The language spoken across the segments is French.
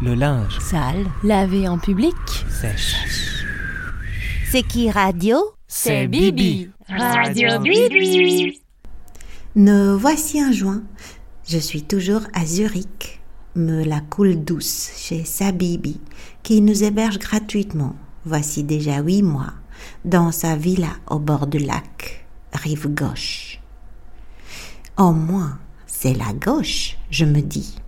Le linge. Sale. Lavé en public. Sèche. C'est qui radio? C'est Bibi. Radio Bibi. Nous voici un juin. Je suis toujours à Zurich. Me la coule douce chez Sabibi, qui nous héberge gratuitement, voici déjà huit mois, dans sa villa au bord du lac, rive gauche. Au moins, c'est la gauche, je me dis.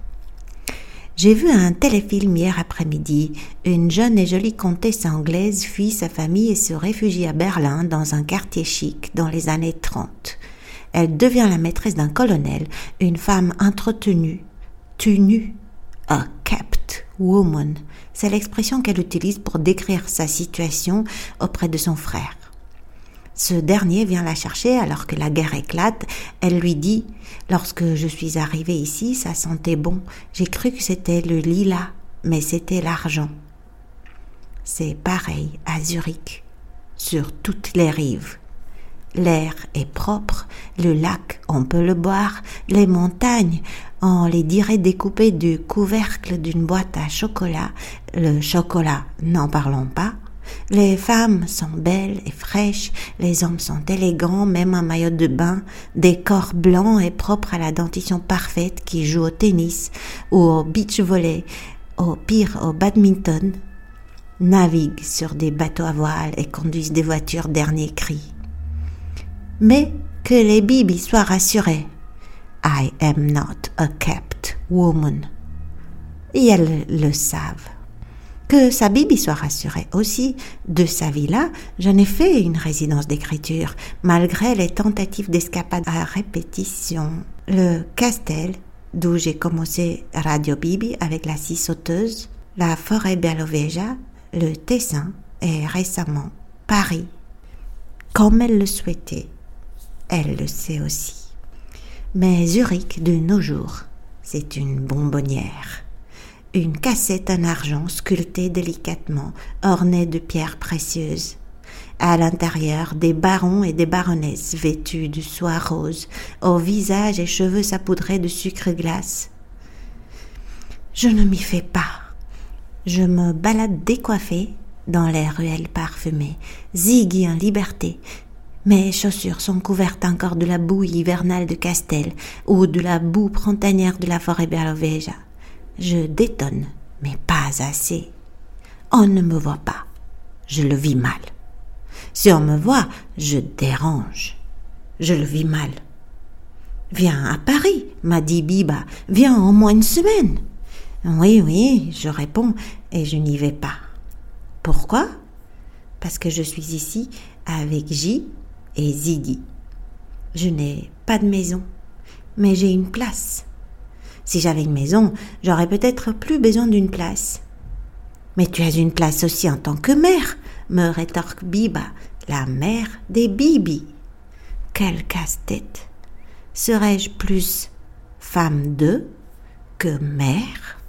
J'ai vu un téléfilm hier après-midi. Une jeune et jolie comtesse anglaise fuit sa famille et se réfugie à Berlin dans un quartier chic dans les années 30. Elle devient la maîtresse d'un colonel, une femme entretenue, tenue, a kept woman. C'est l'expression qu'elle utilise pour décrire sa situation auprès de son frère. Ce dernier vient la chercher alors que la guerre éclate. Elle lui dit Lorsque je suis arrivée ici, ça sentait bon. J'ai cru que c'était le lilas, mais c'était l'argent. C'est pareil à Zurich, sur toutes les rives. L'air est propre, le lac, on peut le boire, les montagnes, on les dirait découpées du couvercle d'une boîte à chocolat. Le chocolat, n'en parlons pas. Les femmes sont belles et fraîches, les hommes sont élégants, même en maillot de bain, des corps blancs et propres à la dentition parfaite qui jouent au tennis ou au beach volley, au pire au badminton, naviguent sur des bateaux à voile et conduisent des voitures dernier cri. Mais que les bibis soient rassurés. I am not a kept woman. Et elles le savent que sa bibi soit rassurée aussi. De sa villa, j'en ai fait une résidence d'écriture, malgré les tentatives d'escapade à répétition. Le Castel, d'où j'ai commencé Radio Bibi avec la scie sauteuse, la forêt Beloveja, le Tessin et récemment Paris. Comme elle le souhaitait, elle le sait aussi. Mais Zurich de nos jours, c'est une bonbonnière une cassette en argent sculptée délicatement, ornée de pierres précieuses. À l'intérieur, des barons et des baronnesses vêtus de soie rose, au visage et cheveux saupoudrés de sucre glace. Je ne m'y fais pas. Je me balade décoiffée dans les ruelles parfumées, ziggy en liberté. Mes chaussures sont couvertes encore de la boue hivernale de Castel ou de la boue printanière de la forêt Berloveja. Je détonne, mais pas assez. On ne me voit pas. Je le vis mal. Si on me voit, je dérange. Je le vis mal. Viens à Paris, m'a dit Biba. Viens au moins une semaine. Oui, oui, je réponds, et je n'y vais pas. Pourquoi? Parce que je suis ici avec J et Ziggy. Je n'ai pas de maison, mais j'ai une place. Si j'avais une maison, j'aurais peut-être plus besoin d'une place. Mais tu as une place aussi en tant que mère, me rétorque Biba, la mère des Bibi. Quel casse-tête. Serais-je plus femme de que mère?